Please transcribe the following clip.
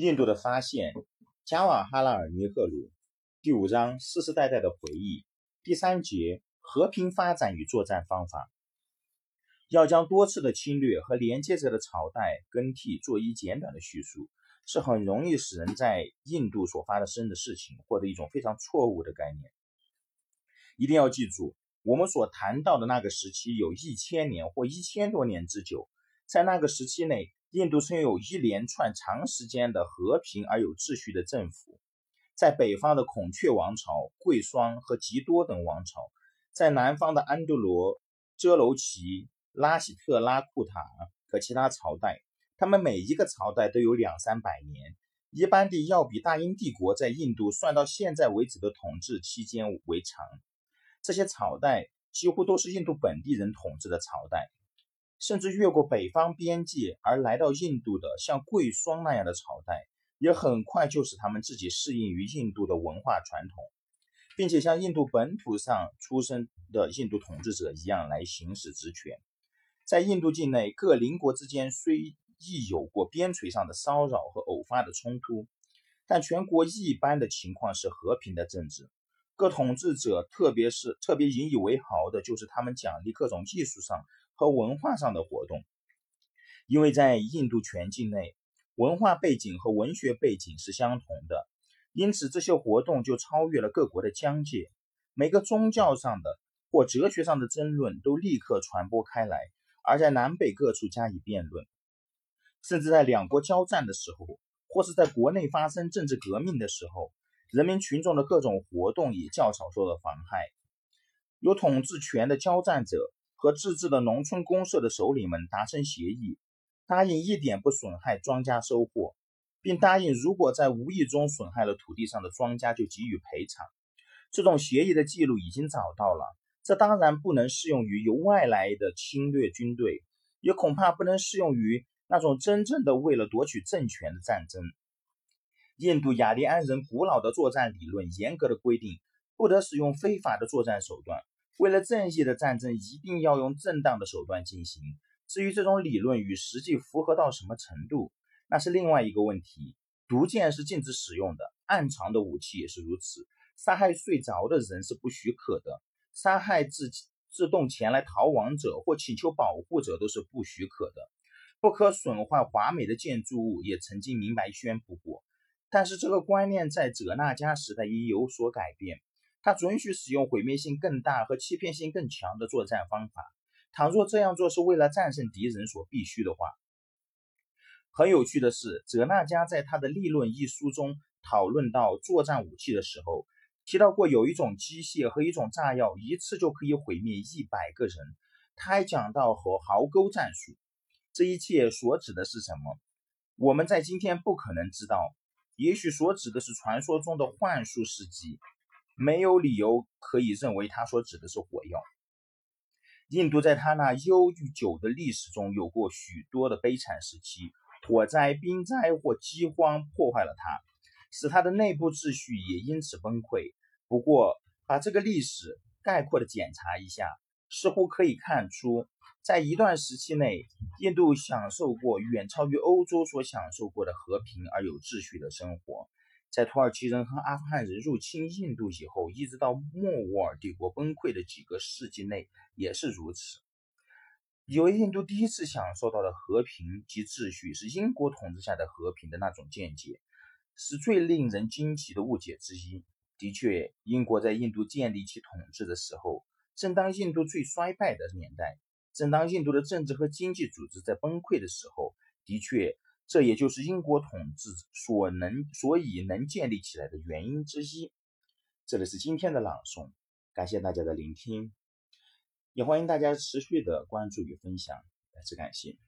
印度的发现，加瓦哈拉尔·尼赫鲁，第五章世世代代的回忆，第三节和平发展与作战方法。要将多次的侵略和连接着的朝代更替做一简短的叙述，是很容易使人在印度所发生的事情获得一种非常错误的概念。一定要记住，我们所谈到的那个时期有一千年或一千多年之久，在那个时期内。印度曾有一连串长时间的和平而有秩序的政府，在北方的孔雀王朝、贵霜和吉多等王朝，在南方的安杜罗、遮楼奇、拉喜特拉库塔和其他朝代，他们每一个朝代都有两三百年，一般地要比大英帝国在印度算到现在为止的统治期间为长。这些朝代几乎都是印度本地人统治的朝代。甚至越过北方边界而来到印度的，像贵霜那样的朝代，也很快就使他们自己适应于印度的文化传统，并且像印度本土上出生的印度统治者一样来行使职权。在印度境内，各邻国之间虽亦有过边陲上的骚扰和偶发的冲突，但全国一般的情况是和平的政治。各统治者，特别是特别引以为豪的，就是他们奖励各种艺术上。和文化上的活动，因为在印度全境内，文化背景和文学背景是相同的，因此这些活动就超越了各国的疆界。每个宗教上的或哲学上的争论都立刻传播开来，而在南北各处加以辩论，甚至在两国交战的时候，或是在国内发生政治革命的时候，人民群众的各种活动也较少受到妨害。有统治权的交战者。和自治的农村公社的首领们达成协议，答应一点不损害庄稼收获，并答应如果在无意中损害了土地上的庄稼，就给予赔偿。这种协议的记录已经找到了。这当然不能适用于由外来的侵略军队，也恐怕不能适用于那种真正的为了夺取政权的战争。印度雅利安人古老的作战理论严格的规定，不得使用非法的作战手段。为了正义的战争，一定要用正当的手段进行。至于这种理论与实际符合到什么程度，那是另外一个问题。毒箭是禁止使用的，暗藏的武器也是如此。杀害睡着的人是不许可的，杀害自自动前来逃亡者或请求保护者都是不许可的。不可损坏华美的建筑物也曾经明白宣布过，但是这个观念在哲那加时代已有所改变。他准许使用毁灭性更大和欺骗性更强的作战方法。倘若这样做是为了战胜敌人所必须的话，很有趣的是，哲那加在他的《立论》一书中讨论到作战武器的时候，提到过有一种机械和一种炸药一次就可以毁灭一百个人。他还讲到和壕沟战术。这一切所指的是什么？我们在今天不可能知道。也许所指的是传说中的幻术时机。没有理由可以认为他所指的是火药。印度在他那悠久的历史中有过许多的悲惨时期，火灾、冰灾或饥荒破坏了它，使它的内部秩序也因此崩溃。不过，把这个历史概括的检查一下，似乎可以看出，在一段时期内，印度享受过远超于欧洲所享受过的和平而有秩序的生活。在土耳其人和阿富汗人入侵印度以后，一直到莫卧儿帝国崩溃的几个世纪内也是如此。以为印度第一次享受到的和平及秩序是英国统治下的和平的那种见解，是最令人惊奇的误解之一。的确，英国在印度建立起统治的时候，正当印度最衰败的年代，正当印度的政治和经济组织在崩溃的时候，的确。这也就是英国统治所能所以能建立起来的原因之一。这里是今天的朗诵，感谢大家的聆听，也欢迎大家持续的关注与分享，再次感谢。